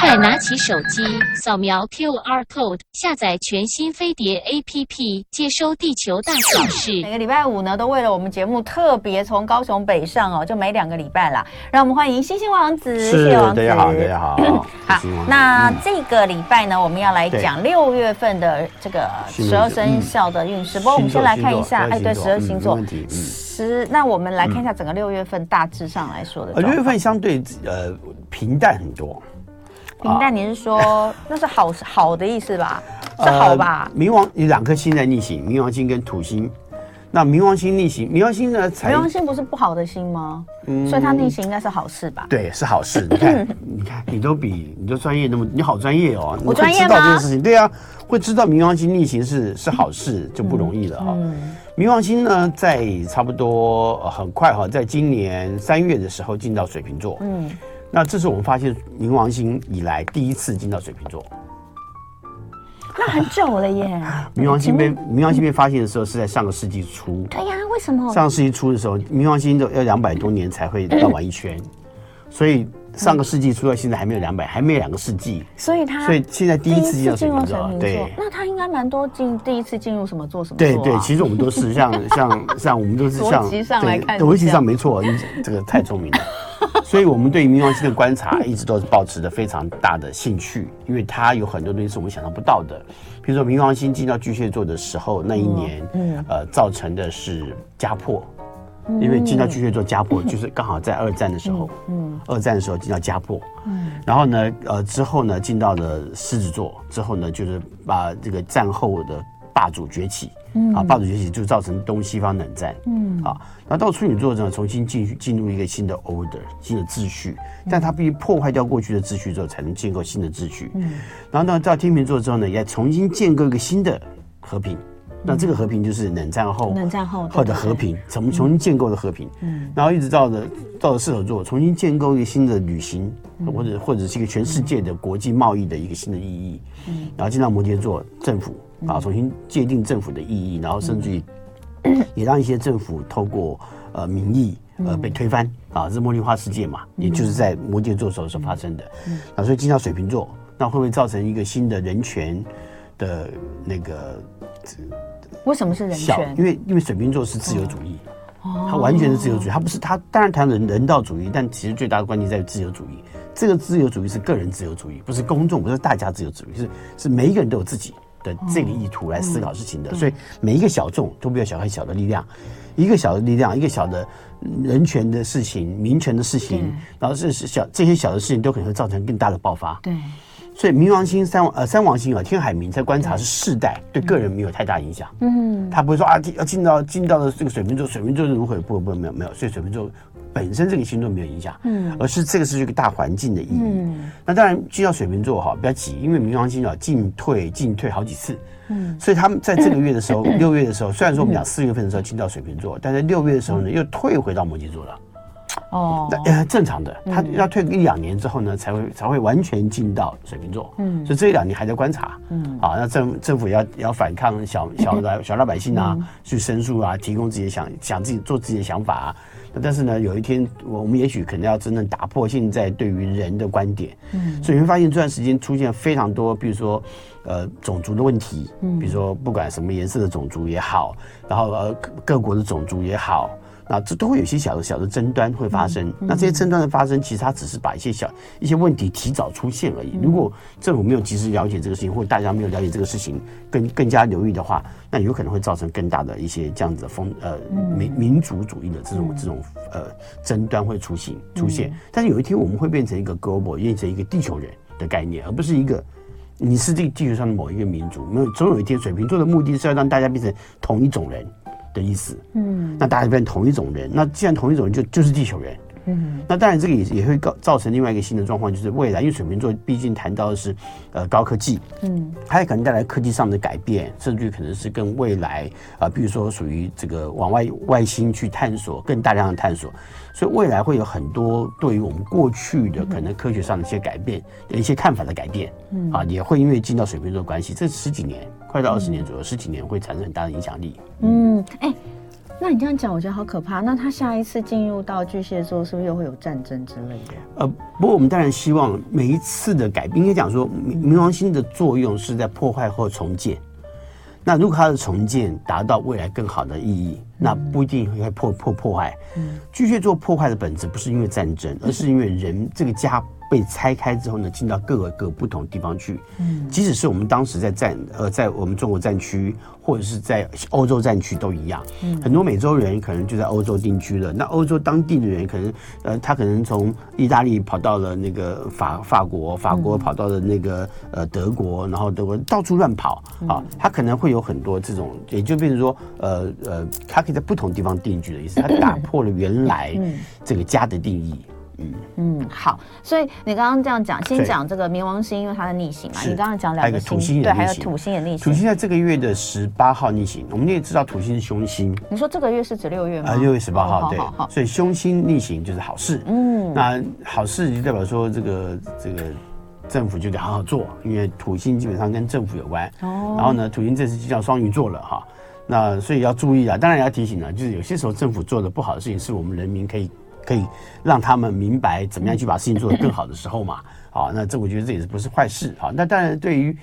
快拿起手机，扫描 QR code，下载全新飞碟 APP，接收地球大小事。每个礼拜五呢，都为了我们节目特别从高雄北上哦，就每两个礼拜啦。让我们欢迎星星王子，是谢谢王子，大家好，大家好。好，那这个礼拜呢，我们要来讲六月份的这个十二生肖的运势。不过我们先来看一下，哎，对，十二星座。十，那我们来看一下整个六月份大致上来说的。六月份相对呃平淡很多。平淡，你是说那是好好的意思吧？是好吧？冥王有两颗星在逆行，冥王星跟土星。那冥王星逆行，冥王星呢？冥王星不是不好的星吗？嗯，所以它逆行应该是好事吧？对，是好事。你看，你看，你都比你都专业那么，你好专业哦。我专业吗？知道这件事情，对啊，会知道冥王星逆行是是好事就不容易了哈。冥王星呢，在差不多很快哈，在今年三月的时候进到水瓶座。嗯。那这是我们发现冥王星以来第一次进到水瓶座，那很久了耶。冥王星被冥王星被发现的时候是在上个世纪初。对呀，为什么？上个世纪初的时候，冥王星都要两百多年才会绕完一圈，所以上个世纪出到现在还没有两百，还没有两个世纪。所以它，所以现在第一次进入水瓶座，对。那它应该蛮多进第一次进入什么做什么？对对，其实我们都是像 像像我们都是像逻辑上来看，逻辑上没错，你这个太聪明了。所以，我们对冥王星的观察一直都是保持着非常大的兴趣，因为它有很多东西是我们想象不到的。比如说，冥王星进到巨蟹座的时候，那一年，嗯，呃，造成的是家破，因为进到巨蟹座家破，就是刚好在二战的时候，嗯，二战的时候进到家破，嗯，然后呢，呃，之后呢，进到了狮子座，之后呢，就是把这个战后的霸主崛起。嗯。啊，霸主崛起就造成东西方冷战。嗯。啊，那到处女座呢，重新进进入一个新的 order，新的秩序，但它必须破坏掉过去的秩序之后，才能建构新的秩序。嗯，然后呢，到天秤座之后呢，也重新建构一个新的和平。那这个和平就是冷战后冷战后后的和平，重重新建构的和平。嗯，然后一直到了到了射手座，重新建构一个新的旅行，或者或者是一个全世界的国际贸易的一个新的意义。嗯，然后进到摩羯座，政府。啊，重新界定政府的意义，然后甚至于也让一些政府透过呃民意呃被推翻啊，这是茉莉花世界嘛，也就是在摩羯座时候所发生的。那所以进到水瓶座，那会不会造成一个新的人权的那个？为什么是人权？因为因为水瓶座是自由主义，他完全是自由主义，他不是他当然谈人人道主义，但其实最大的关键在于自由主义。这个自由主义是个人自由主义，不是公众，不是大家自由主义，是是每一个人都有自己。的这个意图来思考事情的，所以每一个小众都不要小看小的力量，一个小的力量，一个小的人权的事情、民权的事情，然后这是小这些小的事情都可能会造成更大的爆发。对，所以冥王星三呃三王星啊，天海冥在观察是世代，对个人没有太大影响。嗯，他不会说啊，要进到进到了这个水瓶座，水瓶座如何？不不没有没有，所以水瓶座。本身这个星座没有影响，嗯，而是这个是一个大环境的意义。嗯，那当然进到水瓶座哈，不要急，因为冥王星啊进退进退好几次，嗯，所以他们在这个月的时候，六月的时候，虽然说我们讲四月份的时候进到水瓶座，但在六月的时候呢，又退回到摩羯座了。哦，那正常的，他要退一两年之后呢，才会才会完全进到水瓶座。嗯，所以这一两年还在观察。嗯，啊，那政政府要要反抗小小老 小老百姓啊，去申诉啊，提供自己的想想自己做自己的想法啊。但是呢，有一天我们也许可能要真正打破现在对于人的观点，嗯，所以你会发现这段时间出现非常多，比如说呃种族的问题，嗯，比如说不管什么颜色的种族也好，然后呃各国的种族也好。那这都会有一些小的小的争端会发生。那这些争端的发生，其实它只是把一些小一些问题提早出现而已。如果政府没有及时了解这个事情，或者大家没有了解这个事情，更更加留意的话，那有可能会造成更大的一些这样子的风呃民民族主义的这种这种呃争端会出现出现。但是有一天我们会变成一个 global，变成一个地球人的概念，而不是一个你是这个地球上的某一个民族。没有，总有一天水瓶座的目的是要让大家变成同一种人。的意思，嗯，那大家就变同一种人，那既然同一种人就就是地球人，嗯，那当然这个也也会造造成另外一个新的状况，就是未来因为水瓶座毕竟谈到的是呃高科技，嗯，它也可能带来科技上的改变，甚至于可能是跟未来啊、呃，比如说属于这个往外外星去探索更大量的探索，所以未来会有很多对于我们过去的可能科学上的一些改变，的一些看法的改变，嗯，啊，也会因为进到水瓶座关系，这十几年。快到二十年左右，十几年会产生很大的影响力。嗯，哎，那你这样讲，我觉得好可怕。那他下一次进入到巨蟹座，是不是又会有战争之类的？呃，不过我们当然希望每一次的改变，应该讲说，冥王星的作用是在破坏后重建。那如果它的重建达到未来更好的意义，那不一定会破破破坏。巨蟹座破坏的本质不是因为战争，而是因为人这个家。被拆开之后呢，进到各个各不同地方去。嗯，即使是我们当时在战呃，在我们中国战区或者是在欧洲战区都一样。嗯，很多美洲人可能就在欧洲定居了。那欧洲当地的人可能呃，他可能从意大利跑到了那个法法国，法国跑到了那个呃德国，然后德国到处乱跑啊。他可能会有很多这种，也就变成说呃呃，他可以在不同地方定居的意思。他打破了原来这个家的定义。嗯嗯，好，所以你刚刚这样讲，先讲这个冥王星，因为它的逆行嘛。你刚刚讲两个土星，对，还有土星也逆行。土星在这个月的十八号逆行，我们也知道土星是凶星。你说这个月是指六月吗？啊，六月十八号，对，所以凶星逆行就是好事。嗯，那好事就代表说这个这个政府就得好好做，因为土星基本上跟政府有关。哦，然后呢，土星这次就叫双鱼座了哈，那所以要注意啊，当然也要提醒了，就是有些时候政府做的不好的事情，是我们人民可以。可以让他们明白怎么样去把事情做得更好的时候嘛，好，那这我觉得这也是不是坏事啊。那当然对于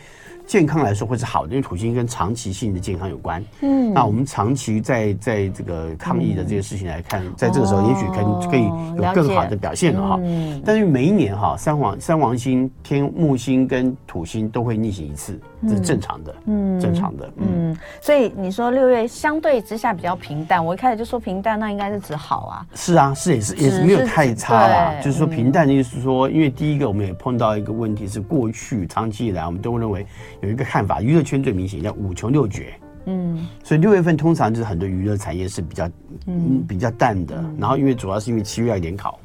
健康来说会是好的，因为土星跟长期性的健康有关。嗯，那我们长期在在这个抗疫的这些事情来看，在这个时候也许可以可以有更好的表现了哈。嗯，但是每一年哈，三王三王星、天木星跟土星都会逆行一次。这是正常的，嗯，正常的，嗯，嗯，所以你说六月相对之下比较平淡，我一开始就说平淡，那应该是指好啊。是啊，是也是也是没有太差啦。就是说平淡的意思是说，因为第一个我们也碰到一个问题是，过去长期以来我们都认为有一个看法，娱乐圈最明显叫五穷六绝，嗯，所以六月份通常就是很多娱乐产业是比较嗯比较淡的，然后因为主要是因为七月要联考。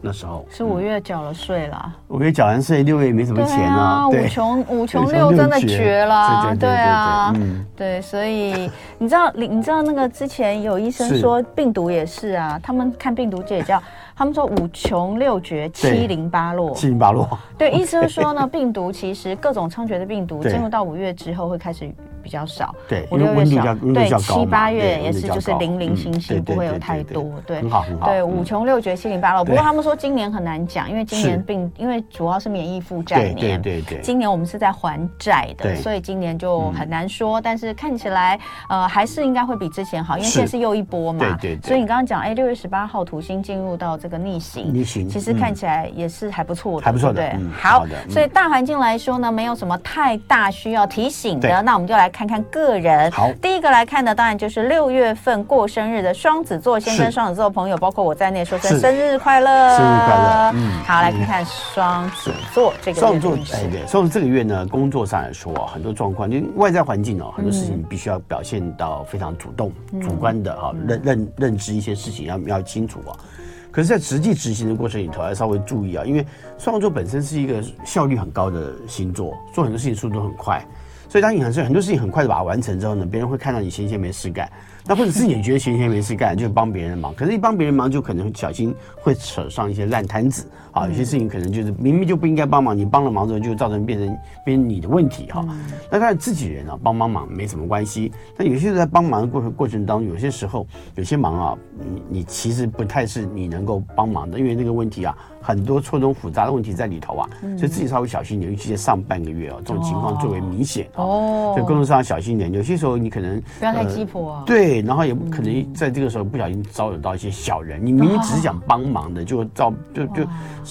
那时候。是五月缴了税啦，五月缴完税，六月也没什么钱啊。五穷五穷六真的绝。了，对啊，对，所以你知道，你你知道那个之前有医生说病毒也是啊，他们看病毒界也叫他们说五穷六绝七零八落，七零八落。对，意思是说呢，病毒其实各种猖獗的病毒进入到五月之后会开始。比较少，对，五六月少，对，七八月也是，就是零零星星，不会有太多，对，很好很好，对，五穷六绝七零八落。不过他们说今年很难讲，因为今年并，因为主要是免疫负债年，对对对，今年我们是在还债的，所以今年就很难说。但是看起来，呃，还是应该会比之前好，因为现在是又一波嘛，对对。所以你刚刚讲，哎，六月十八号土星进入到这个逆行，逆行，其实看起来也是还不错的，还不错的，对。好，所以大环境来说呢，没有什么太大需要提醒的，那我们就来看看个人。好，第一个来看的当然就是六月份过生日的双子座，先跟双子座朋友，包括我在内，说声生日快乐，生日快乐。嗯，好，来看看双子座这个。双子座，哎，对，双子这个月呢，工作上来说啊，很多状况，就外在环境哦，很多事情必须要表现到非常主动、主观的哈，认认认知一些事情要要清楚啊。可是，在实际执行的过程里头，要稍微注意啊，因为双子座本身是一个效率很高的星座，做很多事情速度很快。所以当你很很多事情很快的把它完成之后呢，别人会看到你闲闲没事干。那或者自己也觉得闲闲没事干，就帮别人忙。可是，一帮别人忙，就可能小心会扯上一些烂摊子啊。有些事情可能就是明明就不应该帮忙，你帮了忙之后，就造成变成变成你的问题哈。那当然自己人啊，帮帮忙没什么关系。但有些在帮忙的过程过程当中，有些时候有些忙啊，你你其实不太是你能够帮忙的，因为那个问题啊，很多错综复杂的问题在里头啊，所以自己稍微小心点，尤其在上半个月啊，这种情况最为明显哦。所以工作上小心一点，有些时候你可能不要太鸡婆啊。对。然后也不可能在这个时候不小心招惹到一些小人。你明明只是想帮忙的，就招就就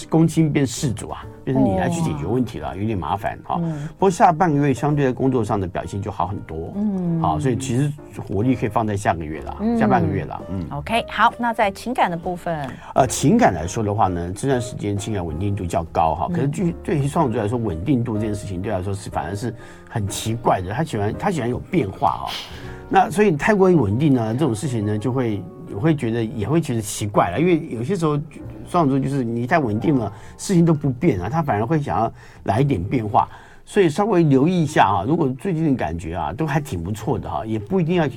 公亲变事主啊，变成你来去解决问题了，有点麻烦哈。不过下半个月相对在工作上的表现就好很多，嗯，好，所以其实活力可以放在下个月了，下半个月了，嗯。OK，好，那在情感的部分，呃，情感来说的话呢，这段时间情感稳定度较高哈。可是对对于双子座来说，稳定度这件事情对来说是反而是很奇怪的，他喜欢他喜欢有变化哈。那所以太过于稳定呢，这种事情呢，就会我会觉得也会觉得奇怪了，因为有些时候双子座就是你太稳定了，事情都不变啊，他反而会想要来一点变化，所以稍微留意一下啊，如果最近的感觉啊都还挺不错的哈，也不一定要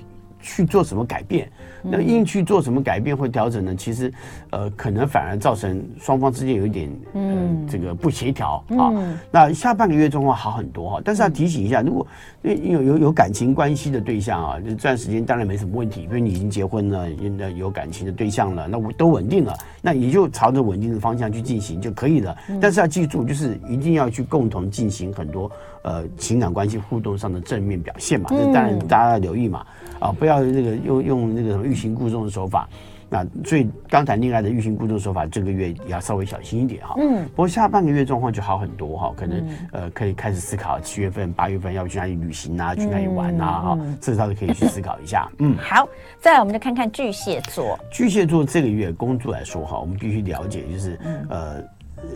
去做什么改变。那硬去做什么改变或调整呢？其实，呃，可能反而造成双方之间有一点，嗯，这个不协调啊。那下半个月状况好很多哈，但是要提醒一下，如果有有有感情关系的对象啊，这段时间当然没什么问题，因为你已经结婚了，有感情的对象了，那我都稳定了，那你就朝着稳定的方向去进行就可以了。但是要记住，就是一定要去共同进行很多呃情感关系互动上的正面表现嘛，这当然大家要留意嘛。啊，不要那个用用那个什么欲擒故纵的手法，那所以刚谈恋爱的欲擒故纵手法，这个月也要稍微小心一点哈。嗯，不过下半个月状况就好很多哈，可能呃可以开始思考七月份、八月份要去哪里旅行啊，去哪里玩啊哈，这倒是可以去思考一下。嗯，好，再来我们就看看巨蟹座。巨蟹座这个月工作来说哈，我们必须了解，就是呃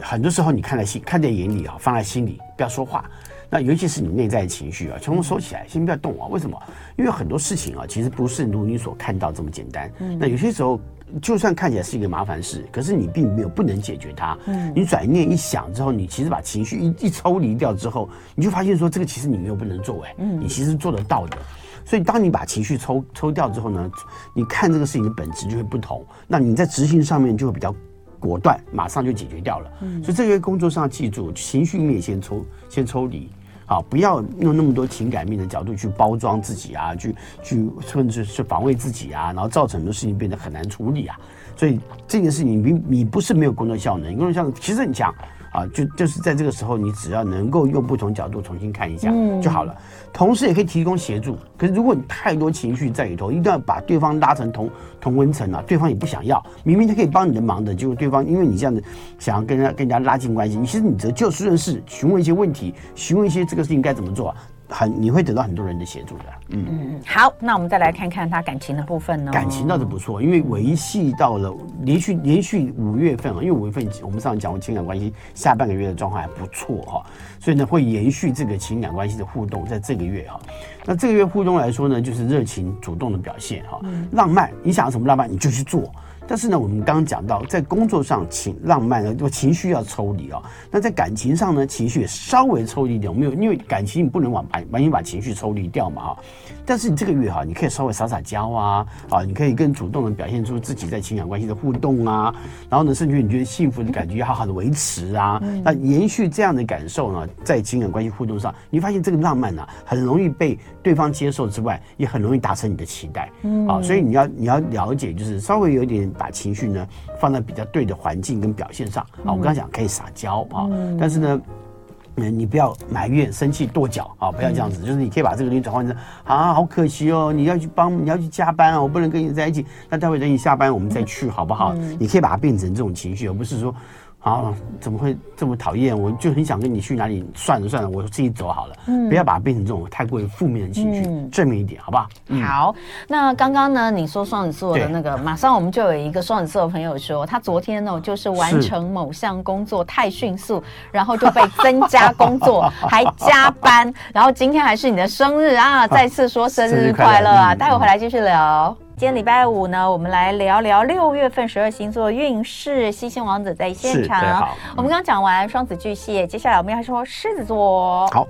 很多时候你看在心看在眼里啊，放在心里，不要说话。那尤其是你内在的情绪啊，全部收起来，先不要动啊。为什么？因为很多事情啊，其实不是如你所看到这么简单。嗯。那有些时候，就算看起来是一个麻烦事，可是你并没有不能解决它。嗯。你转念一想之后，你其实把情绪一一抽离掉之后，你就发现说，这个其实你没有不能做哎。嗯。你其实做得到的。所以，当你把情绪抽抽掉之后呢，你看这个事情的本质就会不同。那你在执行上面就会比较果断，马上就解决掉了。嗯。所以，这个工作上记住，情绪面先抽，先抽离。啊，不要用那么多情感面的角度去包装自己啊，去去甚至是防卫自己啊，然后造成很多事情变得很难处理啊。所以这件事情你，你你不是没有工作效能，工作效能其实很强。啊，就就是在这个时候，你只要能够用不同角度重新看一下就好了。嗯、同时也可以提供协助。可是如果你太多情绪在里头，一定要把对方拉成同同温层啊，对方也不想要。明明他可以帮你的忙的，结果对方因为你这样子想要跟人家跟人家拉近关系，你其实你只就事论事，询问一些问题，询问一些这个事情该怎么做啊。很，你会得到很多人的协助的。嗯嗯，好，那我们再来看看他感情的部分呢。感情倒是不错，因为维系到了连续连续五月份啊，因为五月份我们上次讲过情感关系，下半个月的状况还不错哈，所以呢会延续这个情感关系的互动，在这个月哈。那这个月互动来说呢，就是热情主动的表现哈，浪漫，你想要什么浪漫你就去做。但是呢，我们刚刚讲到，在工作上情浪漫呢，就情绪要抽离啊。那在感情上呢，情绪也稍微抽离一点。我们有，因为感情你不能完完完全把情绪抽离掉嘛哈。但是你这个月哈，你可以稍微撒撒娇啊，啊，你可以更主动的表现出自己在情感关系的互动啊。然后呢，甚至你觉得幸福的感觉要好好的维持啊。那延续这样的感受呢，在情感关系互动上，你发现这个浪漫呢，很容易被对方接受之外，也很容易达成你的期待。嗯，啊，所以你要你要了解，就是稍微有点。把情绪呢放在比较对的环境跟表现上啊，我刚刚讲可以撒娇啊，但是呢，嗯，你不要埋怨、生气、跺脚啊，不要这样子，就是你可以把这个东西转换成啊，好可惜哦，你要去帮，你要去加班啊，我不能跟你在一起，那待会等你下班我们再去好不好？你可以把它变成这种情绪，而不是说。啊，怎么会这么讨厌？我就很想跟你去哪里，算了算了，我自己走好了。嗯，不要把它变成这种太过于负面的情绪，嗯、正面一点，好不好？嗯、好，那刚刚呢，你说双子座的那个，马上我们就有一个双子座的朋友说，他昨天呢就是完成某项工作太迅速，然后就被增加工作，还加班，然后今天还是你的生日啊，再次说生日 快乐啊！待会回来继续聊。今天礼拜五呢，我们来聊聊六月份十二星座运势。星星王子在现场。好，我们刚刚讲完双子、巨蟹，接下来我们要说狮子座。好，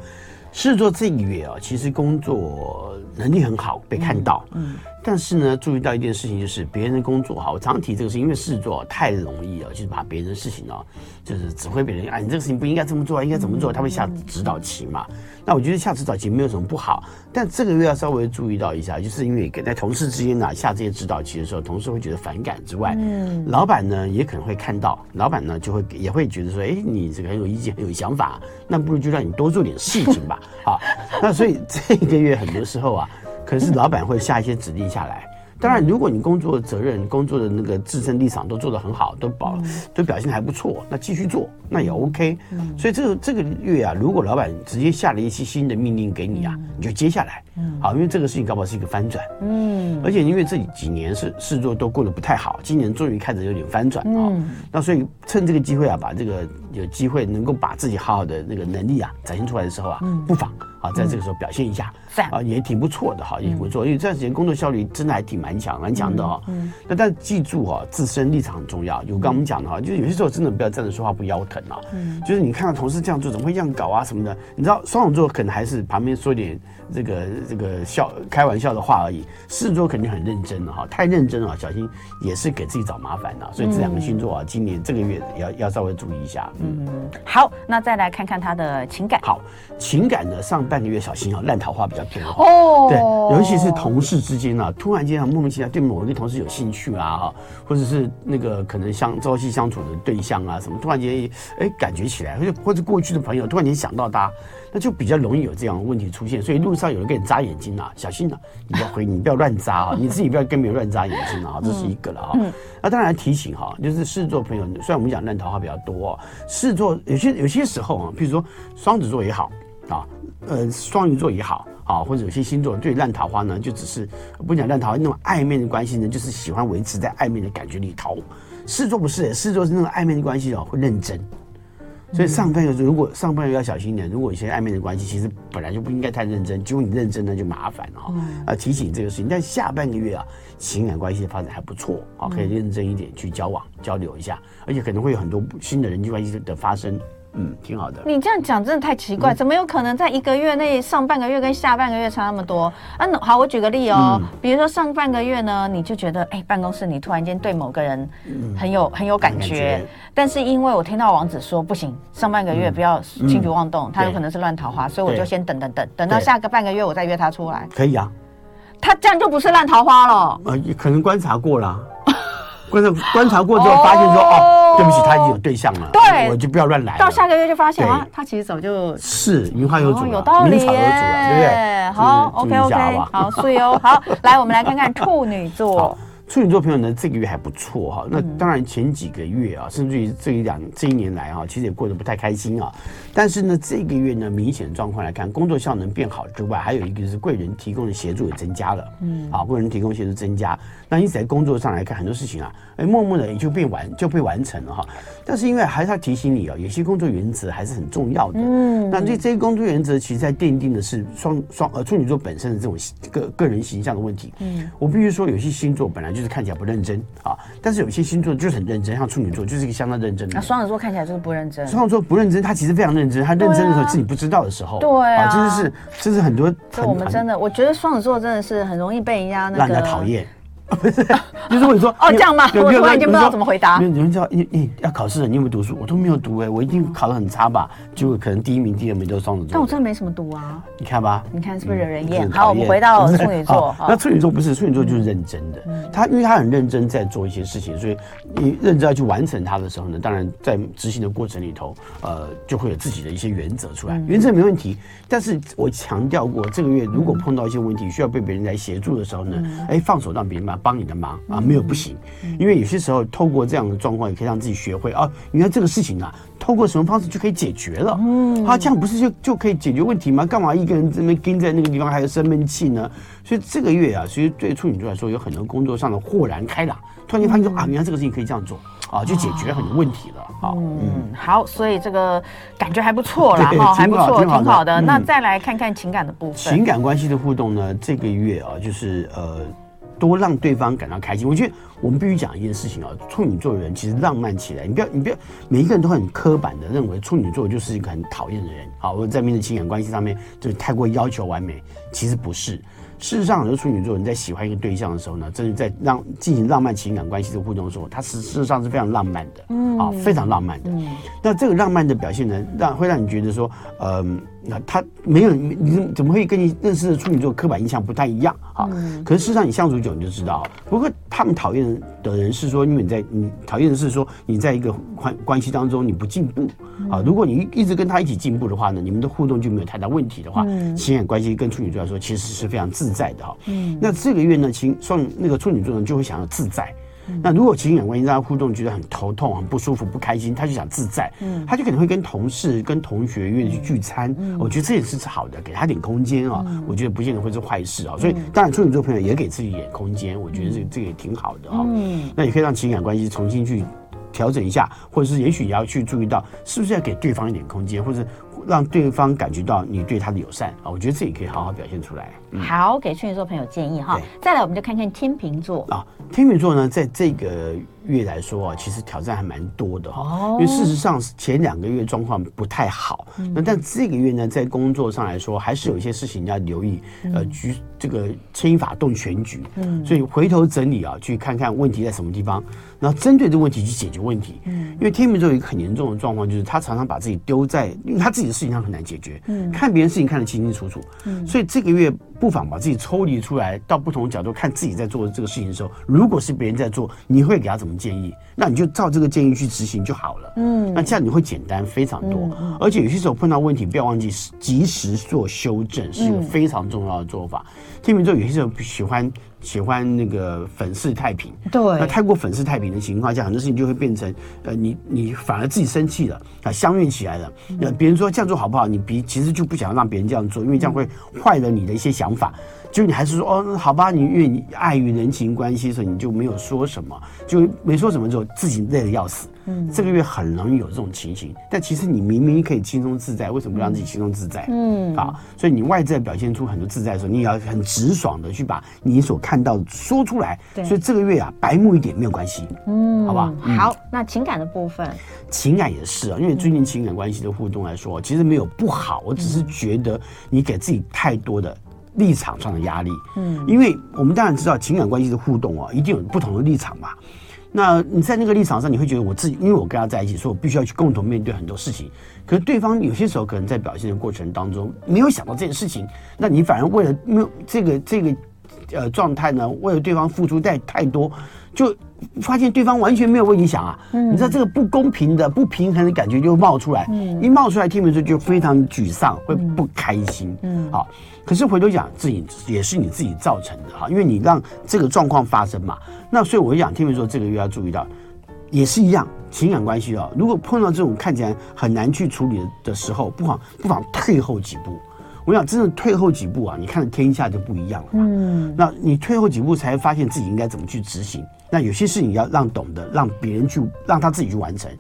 狮子座这个月啊，其实工作能力很好，被看到。嗯。嗯但是呢，注意到一件事情，就是别人的工作哈，我常提这个事，因为事做太容易了，就是把别人的事情呢，就是指挥别人啊，你这个事情不应该这么做，应该怎么做，他会下指导棋嘛。那我觉得下指导棋没有什么不好，但这个月要稍微注意到一下，就是因为在同事之间呢下这些指导棋的时候，同事会觉得反感之外，嗯，老板呢也可能会看到，老板呢就会也会觉得说，哎，你这个很有意见，很有想法，那不如就让你多做点事情吧，好，那所以这个月很多时候啊。可是老板会下一些指令下来。当然，如果你工作的责任、工作的那个自身立场都做得很好，都保都表现还不错，那继续做那也 OK。所以这个这个月啊，如果老板直接下了一些新的命令给你啊，你就接下来。好，因为这个事情搞不好是一个翻转。嗯。而且因为这几年是事做都过得不太好，今年终于开始有点翻转啊。那所以趁这个机会啊，把这个有机会能够把自己好好的那个能力啊展现出来的时候啊，不妨。啊，在这个时候表现一下，嗯、啊，也挺不错的哈，也挺不错，因为这段时间工作效率真的还挺蛮强，蛮强的哈。嗯。那但是记住哈，自身立场很重要。有刚我们讲的哈，就是有些时候真的不要站着说话不腰疼啊。嗯。就是你看到同事这样做，怎么会这样搞啊什么的？你知道双子座可能还是旁边说点这个这个笑开玩笑的话而已，狮子座肯定很认真的哈，太认真了，小心也是给自己找麻烦的。所以这两个星座啊，今年这个月要要稍微注意一下。嗯。好，那再来看看他的情感。好，情感呢，上半个月小心啊，烂桃花比较多哦。对，尤其是同事之间啊，突然间啊，莫名其妙对某一个同事有兴趣啊，哈，或者是那个可能相朝夕相处的对象啊，什么突然间哎感觉起来，或者或者过去的朋友突然间想到他，那就比较容易有这样的问题出现。所以路上有人给你扎眼睛啊，小心啊，你不要回，你不要乱扎啊，你自己不要跟别人乱扎眼睛啊，这是一个了啊。那当然提醒哈，就是狮子座朋友，虽然我们讲烂桃花比较多，狮子座有些有些时候啊，譬如说双子座也好啊，呃，双鱼座也好啊，或者有些星座对烂桃花呢，就只是不讲烂桃花那种暧昧的关系呢，就是喜欢维持在暧昧的感觉里头。狮子座不是，狮子座是那种暧昧的关系哦，会认真。所以上半个月如果上半个月要小心一点，如果一些暧昧的关系，其实本来就不应该太认真，结果你认真那就麻烦了哦。啊，提醒这个事情。但下半个月啊，情感关系的发展还不错啊，可以认真一点去交往交流一下，而且可能会有很多新的人际关系的发生。嗯，挺好的。你这样讲真的太奇怪，嗯、怎么有可能在一个月内上半个月跟下半个月差那么多？啊，好，我举个例哦，嗯、比如说上半个月呢，你就觉得哎，办公室你突然间对某个人很有、嗯、很有感觉，但是因为我听到王子说不行，上半个月不要轻举妄动，嗯、他有可能是乱桃花，所以我就先等等等，等到下个半个月我再约他出来。可以啊，他这样就不是烂桃花了。呃，可能观察过了。观察观察过之后，发现说哦，对不起，他已经有对象了，对，我就不要乱来。到下个月就发现啊，他其实早就是名花有主，有道理，名草有主了，对不对？好，OK OK，好，所以哦，好，来，我们来看看处女座。处女座朋友呢，这个月还不错哈。那当然前几个月啊，甚至于这一两这一年来啊，其实也过得不太开心啊。但是呢，这个月呢，明显状况来看，工作效能变好之外，还有一个就是贵人提供的协助也增加了。嗯，啊，贵人提供协助增加，那因此在工作上来看，很多事情啊，哎，默默的也就变完就被完成了哈。但是因为还是要提醒你啊，有些工作原则还是很重要的。嗯，那这这些工作原则，其实在奠定的是双双呃处女座本身的这种个个人形象的问题。嗯，我必须说，有些星座本来就是看起来不认真啊，但是有些星座就是很认真，像处女座就是一个相当认真的。那双子座看起来就是不认真。双子座不认真，他其实非常认真，他认真的时候自己不知道的时候。对啊，真的是，这是很多。我们真的，我觉得双子座真的是很容易被人家那个。让人讨厌。不是，就是问你说哦，这样吗？我突然间不知道怎么回答。有人知道你你要考试了，你有没有读书？我都没有读哎，我一定考得很差吧？就可能第一名、第二名都是双子座。但我真的没什么读啊。你看吧，你看是不是惹人厌？好，我们回到 处女座。那处女座不是处女座，就是认真的。他因为他很认真在做一些事情，所以你认真要去完成它的时候呢，当然在执行的过程里头，呃，就会有自己的一些原则出来。原则没问题，但是我强调过，这个月如果碰到一些问题需要被别人来协助的时候呢，哎，放手让别人来帮你的忙。啊，没有不行，因为有些时候透过这样的状况，也可以让自己学会啊，原来这个事情啊，透过什么方式就可以解决了。嗯，啊，这样不是就就可以解决问题吗？干嘛一个人这么跟在那个地方还有生闷气呢？所以这个月啊，其实对处女座来说，有很多工作上的豁然开朗，突然间发现说啊，原来这个事情可以这样做啊，就解决很多问题了。好，嗯，好，所以这个感觉还不错啦，哈，还不错，挺好的。那再来看看情感的部分，情感关系的互动呢，这个月啊，就是呃。多让对方感到开心。我觉得我们必须讲一件事情啊，处女座的人其实浪漫起来，你不要你不要每一个人都很刻板的认为处女座就是一个很讨厌的人。好，我在面对情感关系上面就是太过要求完美，其实不是。事实上，很多处女座人在喜欢一个对象的时候呢，真的在让进行浪漫情感关系的互动的时候，他事事实上是非常浪漫的，嗯，啊，非常浪漫的。嗯，那这个浪漫的表现呢，让会让你觉得说，嗯。那他没有你，你怎么会跟你认识的处女座刻板印象不太一样啊？可是事实上你相处久你就知道，不过他们讨厌的人是说，因为你在你讨厌的是说你在一个关关系当中你不进步啊。如果你一直跟他一起进步的话呢，你们的互动就没有太大问题的话，情感关系跟处女座来说其实是非常自在的哈。那这个月呢，情双那个处女座呢就会想要自在。那如果情感关系让他互动觉得很头痛、很不舒服、不开心，他就想自在，嗯，他就可能会跟同事、跟同学约着去聚餐。嗯，我觉得这也是好的，给他点空间啊，我觉得不见得会是坏事啊。所以，当然处女座朋友也给自己一点空间，我觉得这这个也挺好的哈。嗯，那也可以让情感关系重新去调整一下，或者是也许也要去注意到，是不是要给对方一点空间，或者让对方感觉到你对他的友善啊，我觉得这也可以好好表现出来。嗯、好，给处女座朋友建议哈。再来，我们就看看天秤座啊。天秤座呢，在这个月来说啊，其实挑战还蛮多的哈。哦。因为事实上前两个月状况不太好，嗯、那但这个月呢，在工作上来说，还是有一些事情要留意。嗯、呃，局这个牵一发动全局。嗯。所以回头整理啊，去看看问题在什么地方，然后针对这个问题去解决问题。嗯。因为天秤座有一个很严重的状况，就是他常常把自己丢在，因为他自己的事情上很难解决。嗯。看别人事情看得清清楚楚。嗯。所以这个月。不妨把自己抽离出来，到不同的角度看自己在做这个事情的时候，如果是别人在做，你会给他怎么建议？那你就照这个建议去执行就好了。嗯，那这样你会简单非常多。嗯、而且有些时候碰到问题，不要忘记及时做修正，是一个非常重要的做法。天秤座有些时候喜欢。喜欢那个粉饰太平，对，那太过粉饰太平的情况下，很多事情就会变成，呃，你你反而自己生气了，啊，相怨起来了。那别人说这样做好不好？你别其实就不想让别人这样做，因为这样会坏了你的一些想法。就你还是说哦，好吧，你因为你碍于人情关系，所以你就没有说什么，就没说什么之后，自己累得要死。嗯，这个月很容易有这种情形，但其实你明明可以轻松自在，为什么不让自己轻松自在？嗯，啊，所以你外在表现出很多自在的时候，你也要很直爽的去把你所看到的说出来。对，所以这个月啊，白目一点没有关系。嗯，好吧。好，那情感的部分，情感也是啊，因为最近情感关系的互动来说，其实没有不好，我只是觉得你给自己太多的。立场上的压力，嗯，因为我们当然知道情感关系的互动啊，一定有不同的立场嘛。那你在那个立场上，你会觉得我自己，因为我跟他在一起，所以我必须要去共同面对很多事情。可是对方有些时候可能在表现的过程当中没有想到这件事情，那你反而为了没有这个这个呃状态呢，为了对方付出太太多，就发现对方完全没有为你想啊。嗯，你知道这个不公平的、不平衡的感觉就冒出来，嗯，一冒出来，听的时候就非常沮丧，会不开心，嗯，好。可是回头讲，自己也是你自己造成的哈，因为你让这个状况发生嘛。那所以我就讲，天秤座这个月要注意到，也是一样情感关系啊。如果碰到这种看起来很难去处理的时候，不妨不妨退后几步。我想真的退后几步啊，你看天下就不一样了。嗯，那你退后几步，才发现自己应该怎么去执行。那有些事情要让懂得，让别人去，让他自己去完成。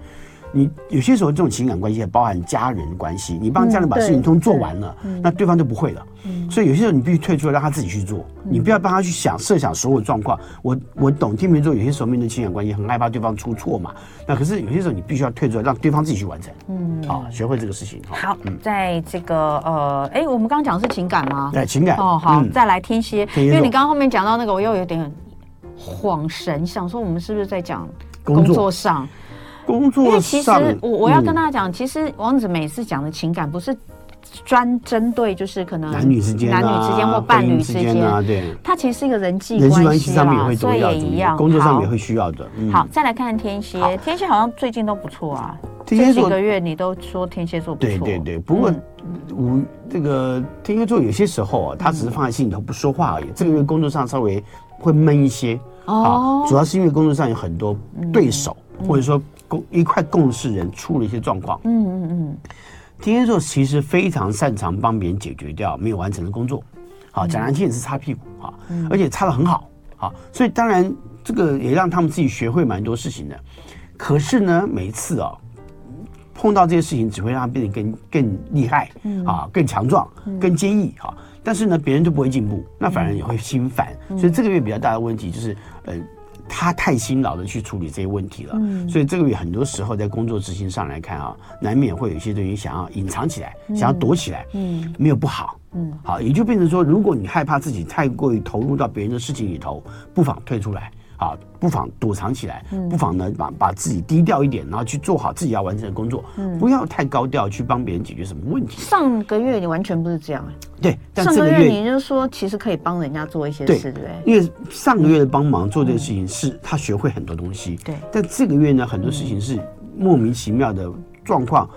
你有些时候这种情感关系也包含家人关系，你帮家人把事情都做完了，嗯、那对方就不会了。嗯、所以有些时候你必须退出来，让他自己去做，嗯、你不要帮他去想设想所有状况。我我懂天秤座有些时候面对情感关系很害怕对方出错嘛，那可是有些时候你必须要退出来，让对方自己去完成。嗯，好，学会这个事情。好，嗯、在这个呃，哎，我们刚刚讲的是情感吗？对，情感。哦，好，嗯、再来天蝎，因为你刚刚后面讲到那个，我又有点恍神，想说我们是不是在讲工作上？工作上，因为其实我我要跟大家讲，嗯、其实王子每次讲的情感不是专针对，就是可能男女之间、男女之间或伴侣之间啊，对，它其实是一个人际关系上面也会重要，所以也一样，工作上面也会需要的。嗯、好，再来看看天蝎，天蝎好像最近都不错啊，天蝎这几个月你都说天蝎座不错，对对对。不过我这个天蝎座有些时候啊，他只是放在心里头不说话而已。这个月工作上稍微会闷一些哦，主要是因为工作上有很多对手，嗯、或者说。一块共事人出了一些状况，嗯嗯嗯，天蝎座其实非常擅长帮别人解决掉没有完成的工作，好，讲难听也是擦屁股。哈，而且擦的很好，好，所以当然这个也让他们自己学会蛮多事情的。可是呢，每一次啊碰到这些事情，只会让他变得更更厉害，啊，更强壮，更坚毅。哈。但是呢，别人就不会进步，那反而也会心烦。所以这个月比较大的问题就是，呃。他太辛劳的去处理这些问题了，嗯、所以这个月很多时候在工作执行上来看啊，难免会有一些东西想要隐藏起来，嗯、想要躲起来，嗯，没有不好，嗯，好，也就变成说，如果你害怕自己太过于投入到别人的事情里头，不妨退出来。啊，不妨躲藏起来，不妨呢把把自己低调一点，然后去做好自己要完成的工作，嗯，不要太高调去帮别人解决什么问题。上个月你完全不是这样，对，但上个月你就说其实可以帮人家做一些事，对不对？因为上个月的帮忙做这个事情是他学会很多东西，对，但这个月呢很多事情是莫名其妙的状况。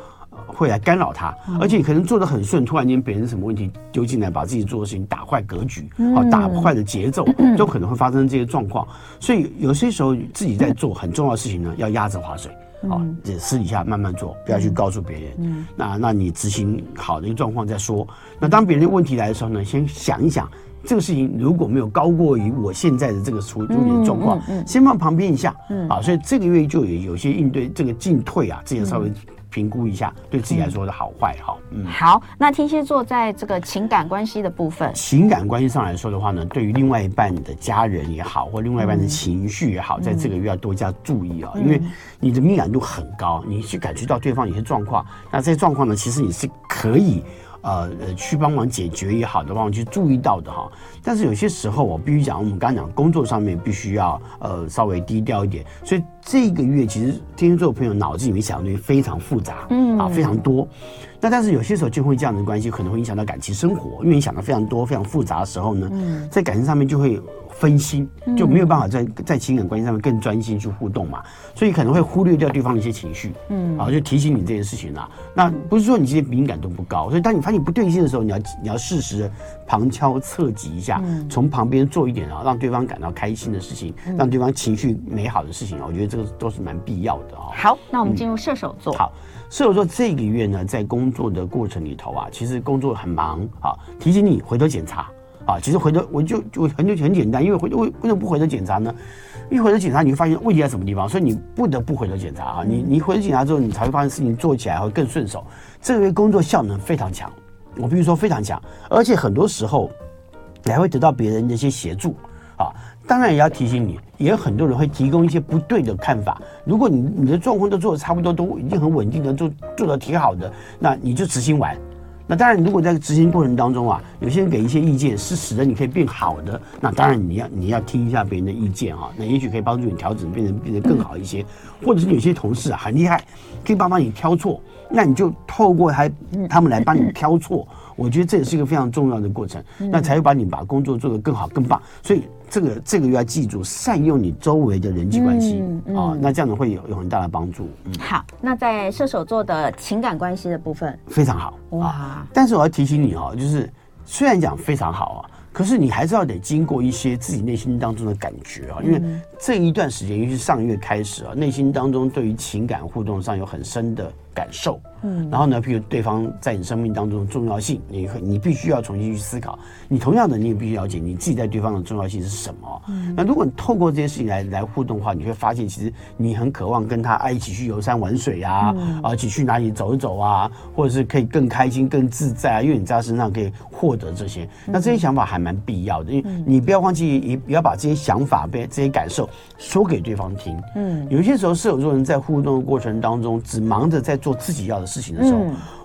会来干扰他，而且可能做的很顺，突然间别人什么问题丢进来，把自己做的事情打坏格局，啊，打坏的节奏，都可能会发生这些状况。所以有些时候自己在做很重要的事情呢，要压着划水，啊，这私底下慢慢做，不要去告诉别人。那那你执行好的一个状况再说。那当别人的问题来的时候呢，先想一想这个事情如果没有高过于我现在的这个处理的状况，先放旁边一下，啊，所以这个月就有有些应对这个进退啊，这些稍微。评估一下对自己来说的好坏哈。嗯，好，那天蝎座在这个情感关系的部分，情感关系上来说的话呢，对于另外一半的家人也好，或另外一半的情绪也好，在这个月要多加注意啊，因为你的敏感度很高，你去感觉到对方有些状况，那这些状况呢，其实你是可以。呃呃，去帮忙解决也好的，帮忙去注意到的哈。但是有些时候，我必须讲，我们刚刚讲工作上面必须要呃稍微低调一点。所以这个月其实天蝎座的朋友脑子里面想的东西非常复杂，嗯啊非常多。那但是有些时候就会这样的关系可能会影响到感情生活，因为你想的非常多、非常复杂的时候呢，在感情上面就会。分心就没有办法在在情感关系上面更专心去互动嘛，所以可能会忽略掉对方的一些情绪，嗯，啊，就提醒你这件事情啦。那不是说你这些敏感度不高，所以当你发现不对劲的时候，你要你要适时的旁敲侧击一下，从旁边做一点啊，让对方感到开心的事情，让对方情绪美好的事情啊，我觉得这个都是蛮必要的哦。好，那我们进入射手座。好，射手座这个月呢，在工作的过程里头啊，其实工作很忙啊，提醒你回头检查。啊，其实回头我就就很就很简单，因为回为为什么不回头检查呢？一回头检查，你会发现问题在什么地方，所以你不得不回头检查啊。你你回头检查之后，你才会发现事情做起来会更顺手。这个月工作效能非常强，我必须说非常强，而且很多时候你还会得到别人的一些协助啊。当然也要提醒你，也有很多人会提供一些不对的看法。如果你你的状况都做的差不多，都已经很稳定的做做的挺好的，那你就执行完。那当然，如果在执行过程当中啊，有些人给一些意见，是使得你可以变好的。那当然你要你要听一下别人的意见哈，那也许可以帮助你调整，变得变得更好一些。或者是有些同事啊很厉害，可以帮帮你挑错，那你就透过他他们来帮你挑错。我觉得这也是一个非常重要的过程，那才会把你把工作做得更好更棒。所以这个这个要记住，善用你周围的人际关系啊、嗯哦，那这样子会有有很大的帮助。嗯，好，那在射手座的情感关系的部分非常好哇。但是我要提醒你哦，就是虽然讲非常好啊，可是你还是要得经过一些自己内心当中的感觉啊，因为这一段时间，尤其是上个月开始啊，内心当中对于情感互动上有很深的感受。嗯，然后呢，譬如对方在你生命当中的重要性，你你必须要重新去思考。你同样的，你也必须了解你自己在对方的重要性是什么。嗯，那如果你透过这些事情来来互动的话，你会发现，其实你很渴望跟他啊一起去游山玩水啊，啊一起去哪里走一走啊，或者是可以更开心、更自在啊，因为你在他身上可以获得这些。那这些想法还蛮必要的，因为你不要忘记，也不要把这些想法、被这些感受说给对方听。嗯，有些时候射手座人在互动的过程当中，只忙着在做自己要的事情的时候。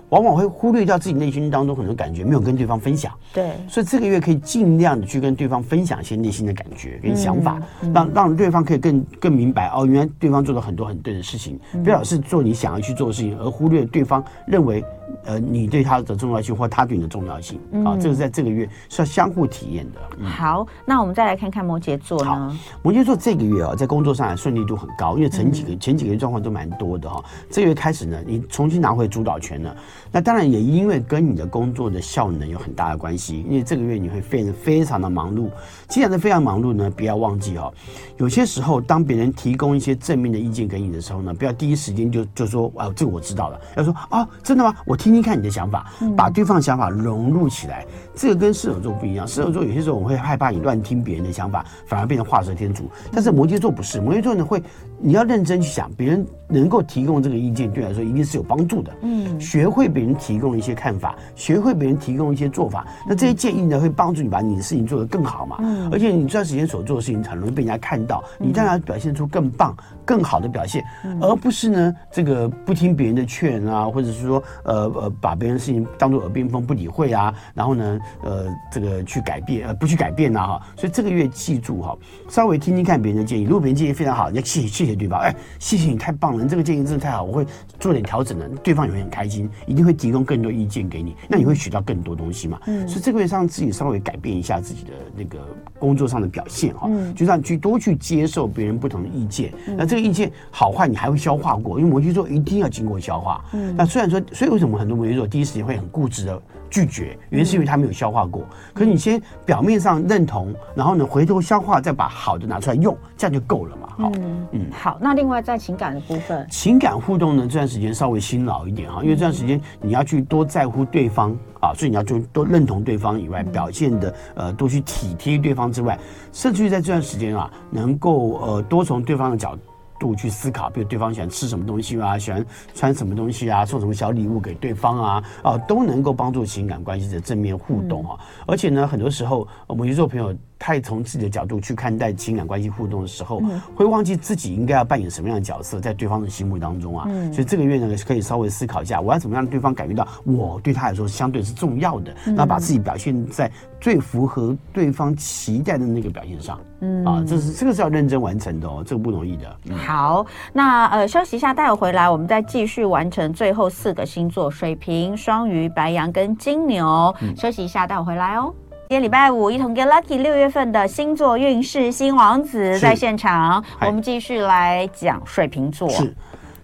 往往会忽略掉自己内心当中很多感觉，没有跟对方分享。对，所以这个月可以尽量的去跟对方分享一些内心的感觉跟想法，让让对方可以更更明白哦，原来对方做了很多很对的事情，不要老是做你想要去做的事情，而忽略对方认为。呃，你对他的重要性，或他对你的重要性，嗯、啊，这个是在这个月是要相互体验的。嗯、好，那我们再来看看摩羯座呢？摩羯座这个月啊，在工作上还顺利度很高，因为前几个、嗯、前几个月状况都蛮多的哈。这个月开始呢，你重新拿回主导权了。那当然也因为跟你的工作的效能有很大的关系，因为这个月你会变得非常的忙碌。既然是非常忙碌呢，不要忘记哈，有些时候当别人提供一些正面的意见给你的时候呢，不要第一时间就就说啊，这个我知道了，要说啊，真的吗？我听听看你的想法，把对方的想法融入起来。这个跟射手座不一样，射手座有些时候我会害怕你乱听别人的想法，反而变成画蛇添足。但是摩羯座不是，摩羯座呢会，你要认真去想，别人能够提供这个意见，对你来说一定是有帮助的。嗯，学会别人提供一些看法，学会别人提供一些做法，那这些建议呢会帮助你把你的事情做得更好嘛。嗯，而且你这段时间所做的事情很容易被人家看到，你当然要表现出更棒、更好的表现，而不是呢这个不听别人的劝啊，或者是说呃呃把。别人的事情当做耳边风不理会啊，然后呢，呃，这个去改变，呃，不去改变呐，哈，所以这个月记住哈，稍微听听看别人的建议，如果别人建议非常好，你要谢谢谢谢对方，哎，谢谢你太棒了，你这个建议真的太好，我会做点调整的，对方也会很开心，一定会提供更多意见给你，那你会学到更多东西嘛，嗯，所以这个月让自己稍微改变一下自己的那个工作上的表现哈，嗯，就让你去多去接受别人不同的意见，那这个意见好坏你还会消化过，因为摩羯座一定要经过消化，嗯，那虽然说，所以为什么很多摩羯座。第一时间会很固执的拒绝，原因是因为他没有消化过。可是你先表面上认同，然后呢，回头消化，再把好的拿出来用，这样就够了嘛。好，嗯，嗯好。那另外在情感的部分，情感互动呢，这段时间稍微辛劳一点哈，因为这段时间你要去多在乎对方啊，所以你要就多认同对方以外，表现的呃多去体贴对方之外，甚至于在这段时间啊，能够呃多从对方的角度去思考，比如对方喜欢吃什么东西啊，喜欢穿什么东西啊，送什么小礼物给对方啊，啊，都能够帮助情感关系的正面互动啊。而且呢，很多时候我们去做朋友。太从自己的角度去看待情感关系互动的时候，嗯、会忘记自己应该要扮演什么样的角色在对方的心目当中啊。嗯、所以这个月呢，可以稍微思考一下，我要怎么样让对方感觉到我对他来说相对是重要的，那、嗯、把自己表现在最符合对方期待的那个表现上。嗯啊，这是这个是要认真完成的哦，这个不容易的。嗯、好，那呃休息一下，待会回来我们再继续完成最后四个星座：水瓶、双鱼、白羊跟金牛。嗯、休息一下，待会回来哦。今天礼拜五，一同 get lucky 六月份的星座运势，新王子在现场，我们继续来讲水瓶座。是。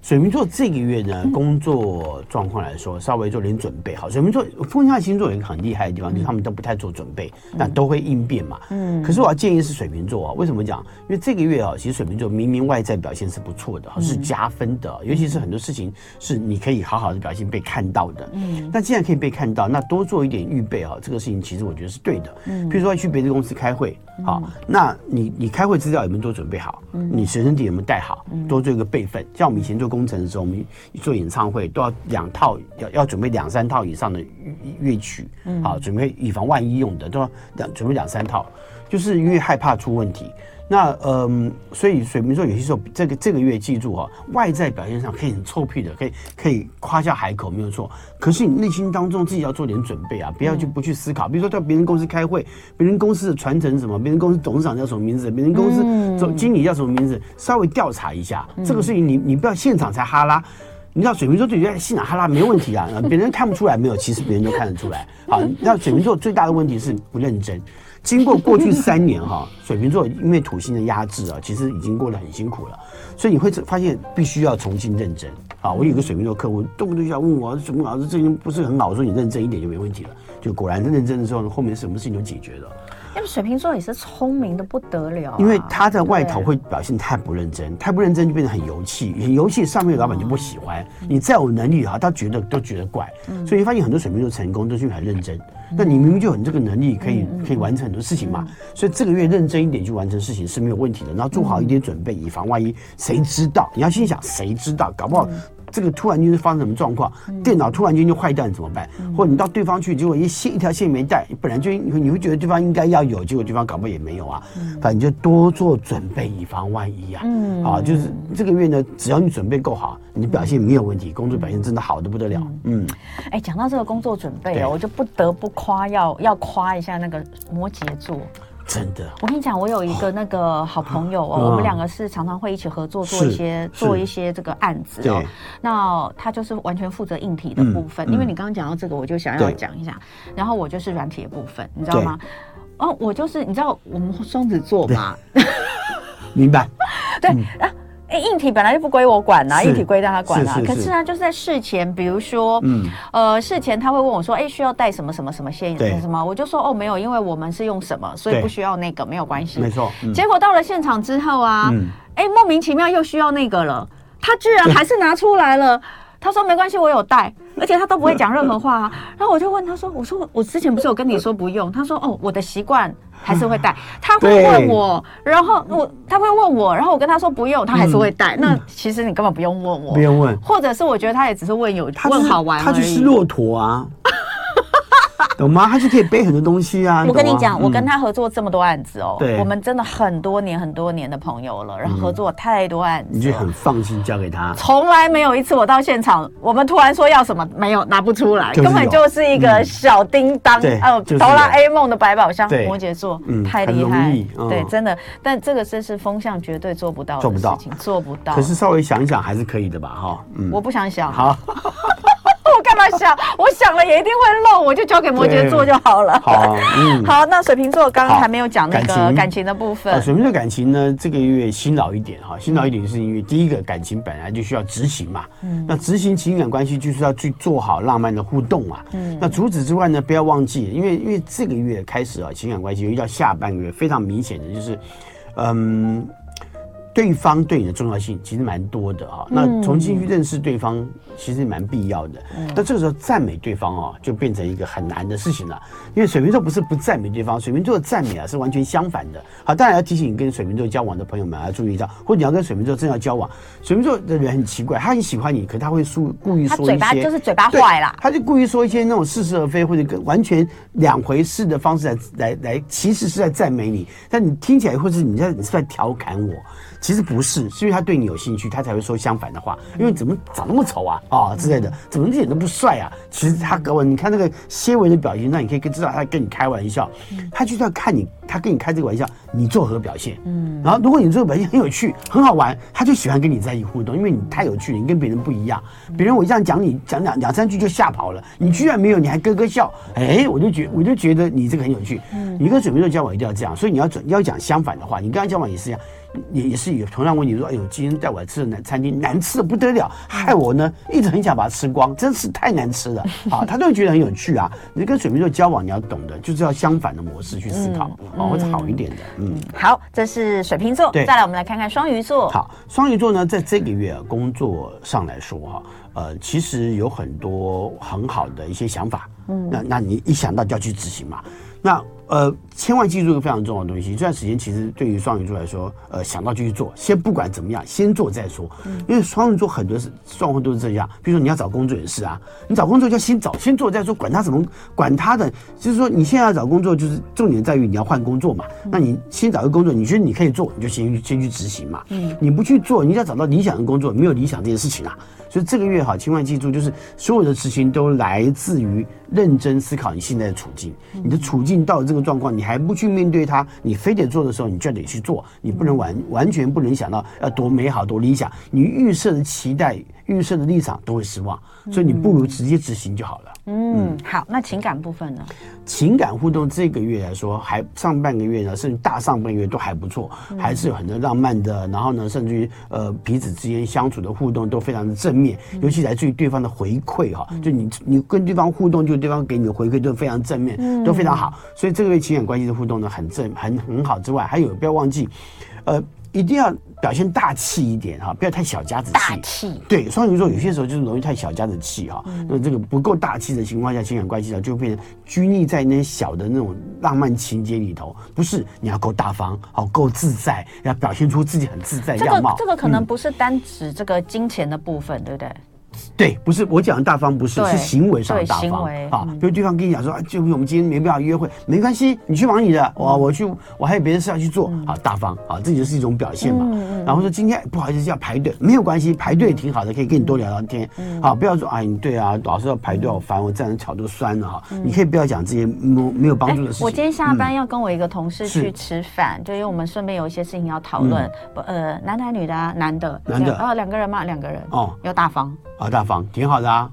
水瓶座这个月呢，工作状况来说，稍微做点准备。好，水瓶座风象星座有一个很厉害的地方，就是他们都不太做准备，那都会应变嘛。嗯。可是我要建议是水瓶座啊，为什么讲？因为这个月啊，其实水瓶座明明外在表现是不错的，是加分的，尤其是很多事情是你可以好好的表现被看到的。嗯。那既然可以被看到，那多做一点预备啊，这个事情其实我觉得是对的。嗯。譬如说要去别的公司开会，好，那你你开会资料有没有都准备好？嗯。你随身碟有没有带好？多做一个备份。像我们以前做。工程的时候，我们做演唱会都要两套，要要准备两三套以上的乐乐曲，好，准备以防万一用的，都要两准备两三套，就是因为害怕出问题。那嗯，所以水瓶座有些时候，这个这个月记住哈，外在表现上可以很臭屁的，可以可以夸下海口没有错。可是你内心当中自己要做点准备啊，不要去不去思考。比如说到别人公司开会，别人公司的传承什么，别人公司董事长叫什么名字，别人公司总经理叫什么名字，稍微调查一下。这个事情你你不要现场才哈拉，你知道水瓶座对于现场哈拉没问题啊，别人看不出来没有，其实别人都看得出来。好，那水瓶座最大的问题是不认真。经过过去三年哈，水瓶座因为土星的压制啊，其实已经过得很辛苦了，所以你会发现必须要重新认真啊。我有个水瓶座客户，动不动就要问我，水瓶老师最近不是很好，我说你认真一点就没问题了。就果然认真的时候，后面什么事情都解决了。因为水瓶座也是聪明的不得了，因为他在外头会表现太不认真，太不认真就变得很油气，很油气上面的老板就不喜欢你。再有能力哈，他觉得都觉得怪，所以发现很多水瓶座成功都是因为很认真。那你明明就有这个能力，可以可以完成很多事情嘛，所以这个月认真一点去完成事情是没有问题的。然后做好一点准备，以防万一，谁知道？你要心想，谁知道？搞不好。这个突然间是发生什么状况？电脑突然间就坏掉，你怎么办？或者你到对方去，结果一线一条线没带，本来就你会觉得对方应该要有，结果对方搞不好也没有啊。反正你就多做准备，以防万一啊。嗯，啊，就是这个月呢，只要你准备够好，你表现没有问题，工作表现真的好的不得了。嗯，哎，讲到这个工作准备啊，我就不得不夸要要夸一下那个摩羯座。真的，我跟你讲，我有一个那个好朋友哦，我们两个是常常会一起合作做一些做一些这个案子哦。那他就是完全负责硬体的部分，因为你刚刚讲到这个，我就想要讲一下。然后我就是软体的部分，你知道吗？哦，我就是你知道我们双子座嘛，明白？对啊。哎，硬体本来就不归我管呐，硬体归他管啦。可是呢，就是在事前，比如说，嗯，呃，事前他会问我说，哎，需要带什么什么什么线什么？我就说，哦，没有，因为我们是用什么，所以不需要那个，没有关系。没错。结果到了现场之后啊，哎，莫名其妙又需要那个了，他居然还是拿出来了。他说没关系，我有带，而且他都不会讲任何话啊。然后我就问他说，我说我之前不是有跟你说不用？他说，哦，我的习惯。还是会带，他会问我，然后我他会问我，然后我跟他说不用，他还是会带。那其实你根本不用问我，不用问，或者是我觉得他也只是问有问好玩。他就是骆驼啊。懂吗？他就可以背很多东西啊！我跟你讲，我跟他合作这么多案子哦，对，我们真的很多年很多年的朋友了，然后合作太多案子，你就很放心交给他。从来没有一次我到现场，我们突然说要什么，没有拿不出来，根本就是一个小叮当，哦，哆啦 A 梦的百宝箱，摩羯座，太厉害，对，真的。但这个是是风向绝对做不到的事情，做不到。可是稍微想一想还是可以的吧？哈，嗯，我不想想。好。我干嘛想？我想了也一定会漏，我就交给摩羯座就好了。好，嗯，好。那水瓶座刚刚还没有讲那个感情的部分。水瓶座感情呢，这个月辛劳一点哈，辛劳一点是因为第一个感情本来就需要执行嘛。嗯。那执行情感关系就是要去做好浪漫的互动啊。嗯。那除此之外呢，不要忘记，因为因为这个月开始啊，情感关系又到下半个月非常明显的就是，嗯。对方对你的重要性其实蛮多的哈。那重新去认识对方，其实蛮必要的。那这个时候赞美对方哦，就变成一个很难的事情了。因为水瓶座不是不赞美对方，水瓶座的赞美啊是完全相反的。好，当然要提醒你跟水瓶座交往的朋友们要注意到，或者你要跟水瓶座正要交往，水瓶座的人很奇怪，他很喜欢你，可他会说故意说一些，他嘴巴就是嘴巴坏了，他就故意说一些那种似是而非或者跟完全两回事的方式来来来，其实是在赞美你，但你听起来或者你在你是在调侃我。其实不是，是因为他对你有兴趣，他才会说相反的话。因为怎么长那么丑啊啊、哦、之类的，怎么一点都不帅啊？其实他给我，你看那个些微的表情，那你可以知道他跟你开玩笑。他就是要看你，他跟你开这个玩笑，你作何表现？嗯。然后如果你这个表现 很有趣、很好玩，他就喜欢跟你在一起互动，因为你太有趣了，你跟别人不一样。别人我这样讲你讲两两三句就吓跑了，你居然没有，你还咯咯笑，哎，我就觉我就觉得你这个很有趣。嗯。你跟水瓶座交往一定要这样，所以你要准要讲相反的话，你跟他交往也是一样。也也是有同样问题，说，哎呦，今天带我来吃的难餐厅难吃的不得了，害我呢一直很想把它吃光，真是太难吃了啊！他都会觉得很有趣啊。你跟水瓶座交往，你要懂得就是要相反的模式去思考，嗯、啊，会好一点的。嗯，好，这是水瓶座。对，再来我们来看看双鱼座。好，双鱼座呢，在这个月啊，工作上来说哈，呃，其实有很多很好的一些想法。嗯，那那你一想到就要去执行嘛。那呃，千万记住一个非常重要的东西，这段时间其实对于双鱼座来说，呃，想到就去做，先不管怎么样，先做再说。嗯，因为双鱼座很多是状况都是这样，比如说你要找工作也是啊，你找工作就要先找，先做再说，管他怎么管他的，就是说你现在要找工作，就是重点在于你要换工作嘛。那你先找个工作，你觉得你可以做，你就先去先去执行嘛。嗯，你不去做，你要找到理想的工作，没有理想这件事情啊。所以这个月哈，千万记住，就是所有的事情都来自于认真思考你现在的处境。你的处境到了这个状况，你还不去面对它，你非得做的时候，你就得去做。你不能完完全不能想到要多美好多理想，你预设的期待、预设的立场都会失望。所以你不如直接执行就好了。嗯，好，那情感部分呢？情感互动这个月来说，还上半个月呢，甚至大上半个月都还不错，还是有很多浪漫的。然后呢，甚至于呃彼此之间相处的互动都非常的正面，尤其来自于对方的回馈哈，就你你跟对方互动，就对方给你的回馈都非常正面，都非常好。所以这个月情感关系的互动呢，很正很很好之外，还有不要忘记，呃。一定要表现大气一点哈，不要太小家子气。大气。对，双鱼座有些时候就是容易太小家子气哈。那这个不够大气的情况下，情感关系呢就会变成拘泥在那些小的那种浪漫情节里头。不是，你要够大方，好够自在，要表现出自己很自在的样貌。这个这个可能不是单指这个金钱的部分，嗯、对不对？对，不是我讲的大方，不是是行为上的大方啊。比如对方跟你讲说，就我们今天没办法约会，没关系，你去忙你的，我我去，我还有别的事要去做啊。大方啊，这就是一种表现嘛。然后说今天不好意思要排队，没有关系，排队挺好的，可以跟你多聊聊天。好，不要说哎，对啊，老是要排队好烦，我站着脚都酸了哈。你可以不要讲这些没没有帮助的事情。我今天下班要跟我一个同事去吃饭，就因为我们顺便有一些事情要讨论。呃，男的还女的啊？男的，男的啊，两个人嘛，两个人哦，要大方。啊，大方挺好的啊，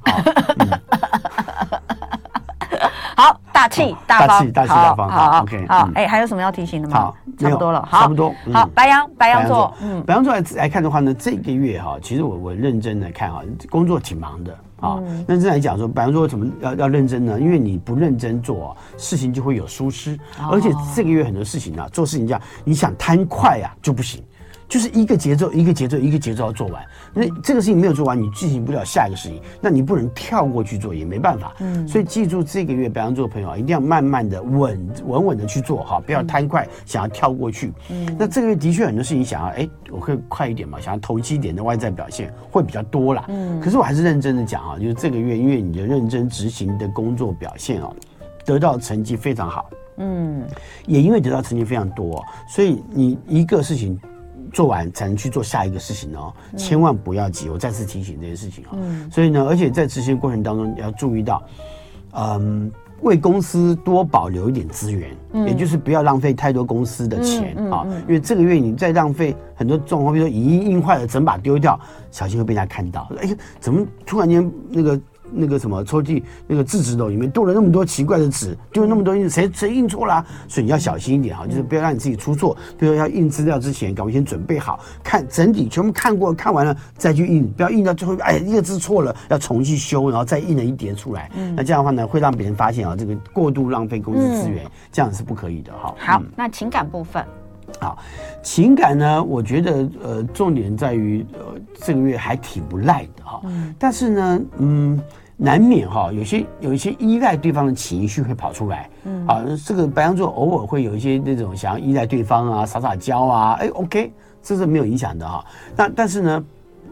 好，好，大气大方，大气大方，好，OK，好，哎，还有什么要提醒的吗？好，差不多了，差不多，好，白羊，白羊座，嗯，白羊座来来看的话呢，这个月哈，其实我我认真的看哈，工作挺忙的啊，认真来讲说，白羊座为什么要要认真呢？因为你不认真做，事情就会有疏失，而且这个月很多事情啊，做事情这样，你想贪快啊就不行。就是一个节奏，一个节奏，一个节奏要做完。那这个事情没有做完，你进行不了下一个事情。那你不能跳过去做，也没办法。嗯，所以记住这个月白羊座的朋友啊，一定要慢慢的、稳稳稳的去做哈，不要贪快，想要跳过去。嗯，那这个月的确很多事情想要，哎，我可以快一点嘛，想要投机一点的外在表现会比较多啦。嗯，可是我还是认真的讲啊，就是这个月因为你的认真执行的工作表现啊，得到成绩非常好。嗯，也因为得到成绩非常多，所以你一个事情。做完才能去做下一个事情哦，千万不要急。我再次提醒这件事情啊。嗯。所以呢，而且在执行过程当中要注意到，嗯，为公司多保留一点资源，也就是不要浪费太多公司的钱啊。因为这个月你再浪费很多状况，比如说影印印坏了，整把丢掉，小心会被人家看到。哎呀，怎么突然间那个？那个什么抽屉那个字纸篓里面多了那么多奇怪的纸，丢了那么多印，谁谁印错了？所以你要小心一点哈，就是不要让你自己出错。比如说要印资料之前，赶快先准备好，看整体全部看过看完了再去印，不要印到最后，哎，一个字错了要重新修，然后再印了一叠出来。嗯，那这样的话呢，会让别人发现啊，这个过度浪费公司资源，这样是不可以的哈。好，那情感部分。好，情感呢，我觉得呃，重点在于呃，这个月还挺不赖的哈。嗯。但是呢，嗯，难免哈，有些有一些依赖对方的情绪会跑出来。嗯。啊，这个白羊座偶尔会有一些那种想要依赖对方啊，撒撒娇啊，哎，OK，这是没有影响的哈。那但是呢。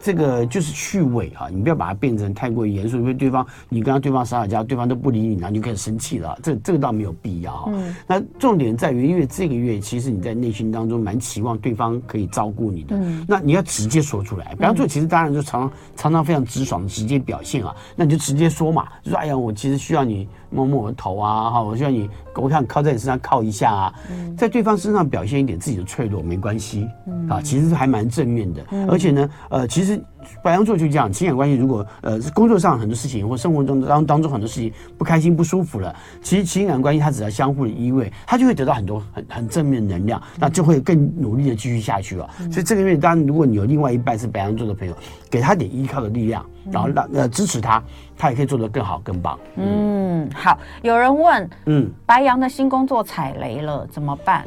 这个就是趣味哈，你不要把它变成太过于严肃，因为对方你跟他对方撒撒娇，对方都不理你，然后你就开始生气了，这这个倒没有必要啊。嗯。那重点在于，因为这个月其实你在内心当中蛮期望对方可以照顾你的，嗯。那你要直接说出来，比方说，其实当然就常常常非常直爽的直接表现啊，那你就直接说嘛，就说哎呀，我其实需要你摸摸我的头啊，哈，我希望你，我想靠在你身上靠一下啊，在对方身上表现一点自己的脆弱没关系，啊，其实还蛮正面的，而且呢，呃，其实。白羊座就这样，情感关系如果呃工作上很多事情或生活中当当中很多事情不开心不舒服了，其实情感关系它只要相互的依偎，它就会得到很多很很正面的能量，那就会更努力的继续下去了。所以这个月，当然如果你有另外一半是白羊座的朋友，给他点依靠的力量，然后让呃支持他，他也可以做得更好更棒。嗯，好，有人问，嗯，白羊的新工作踩雷了怎么办？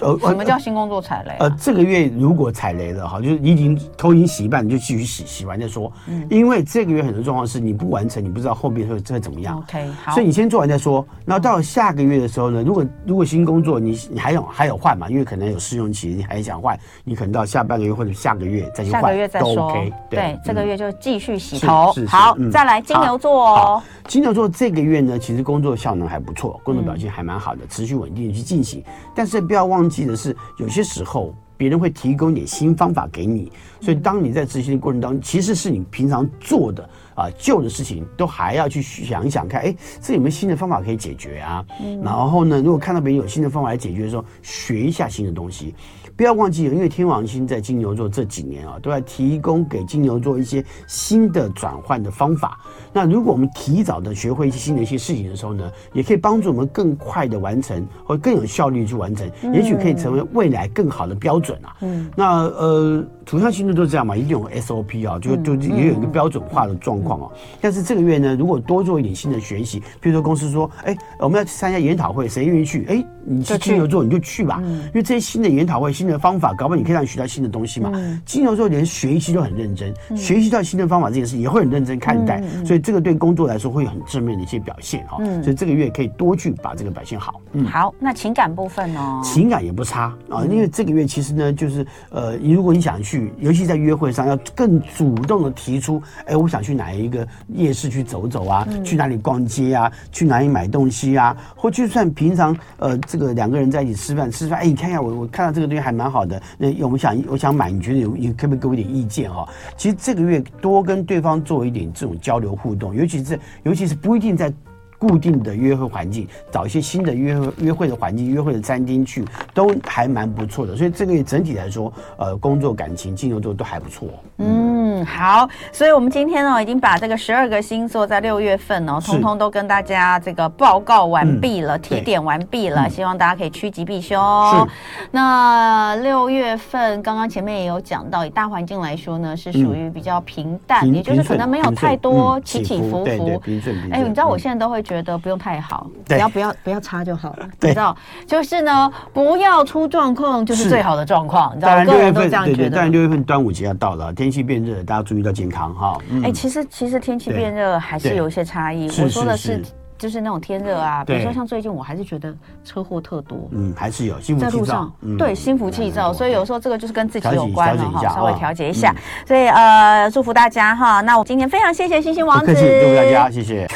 呃，什么叫新工作踩雷？呃，这个月如果踩雷了哈，就是你已经头已经洗一半，你就继续洗，洗完再说。嗯，因为这个月很多状况是你不完成，你不知道后面会会怎么样。OK，好。所以你先做完再说。然后到了下个月的时候呢，如果如果新工作你你还有还有换嘛，因为可能有试用期，你还想换，你可能到下半个月或者下个月再去换。下个月再说。OK，对，这个月就继续洗头。好，再来金牛座哦。金牛座这个月呢，其实工作效能还不错，工作表现还蛮好的，持续稳定的去进行。但是不要忘记的是有。有些时候，别人会提供点新方法给你，所以当你在执行的过程当中，其实是你平常做的啊旧的事情，都还要去想一想看，哎，这有没有新的方法可以解决啊？然后呢，如果看到别人有新的方法来解决的时候，学一下新的东西。不要忘记，因为天王星在金牛座这几年啊，都在提供给金牛座一些新的转换的方法。那如果我们提早的学会一些新的一些事情的时候呢，也可以帮助我们更快的完成，或更有效率去完成，也许可以成为未来更好的标准啊。嗯，那呃。土象星座都是这样嘛，一定有 SOP 啊，就就也有一个标准化的状况哦。但是这个月呢，如果多做一点新的学习，比如说公司说，哎，我们要参加研讨会，谁愿意去？哎，你是金牛座，你就去吧，因为这些新的研讨会、新的方法，搞不好你可以让你学到新的东西嘛。金牛座连学习都很认真，学习到新的方法这件事也会很认真看待，所以这个对工作来说会有很正面的一些表现哈。所以这个月可以多去把这个表现好。嗯，好，那情感部分呢？情感也不差啊，因为这个月其实呢，就是呃，如果你想去。尤其在约会上，要更主动的提出，哎，我想去哪一个夜市去走走啊？嗯、去哪里逛街啊？去哪里买东西啊？或就算平常呃，这个两个人在一起吃饭，吃饭，哎，你看一下我，我看到这个东西还蛮好的，那我们想，我想买，你觉得有，你可不可以给我一点意见哈？其实这个月多跟对方做一点这种交流互动，尤其是尤其是不一定在。固定的约会环境，找一些新的约会约会的环境，约会的餐厅去，都还蛮不错的。所以这个月整体来说，呃，工作、感情、金牛座都还不错。嗯，好。所以我们今天呢，已经把这个十二个星座在六月份哦，通通都跟大家这个报告完毕了，提点完毕了。希望大家可以趋吉避凶。是。那六月份刚刚前面也有讲到，以大环境来说呢，是属于比较平淡，也就是可能没有太多起起伏伏。哎，你知道我现在都会。觉得不用太好，只要不要不要差就好了。你知道，就是呢，不要出状况就是最好的状况。你知道，个人都这样觉得。当然，六月份端午节要到了，天气变热，大家注意到健康哈。哎，其实其实天气变热还是有一些差异。我说的是，就是那种天热啊，比如说像最近，我还是觉得车祸特多。嗯，还是有心浮气躁。在路上，对，心浮气躁，所以有时候这个就是跟自己有关了哈，稍微调节一下。所以呃，祝福大家哈。那我今天非常谢谢星星王子，祝福大家，谢谢。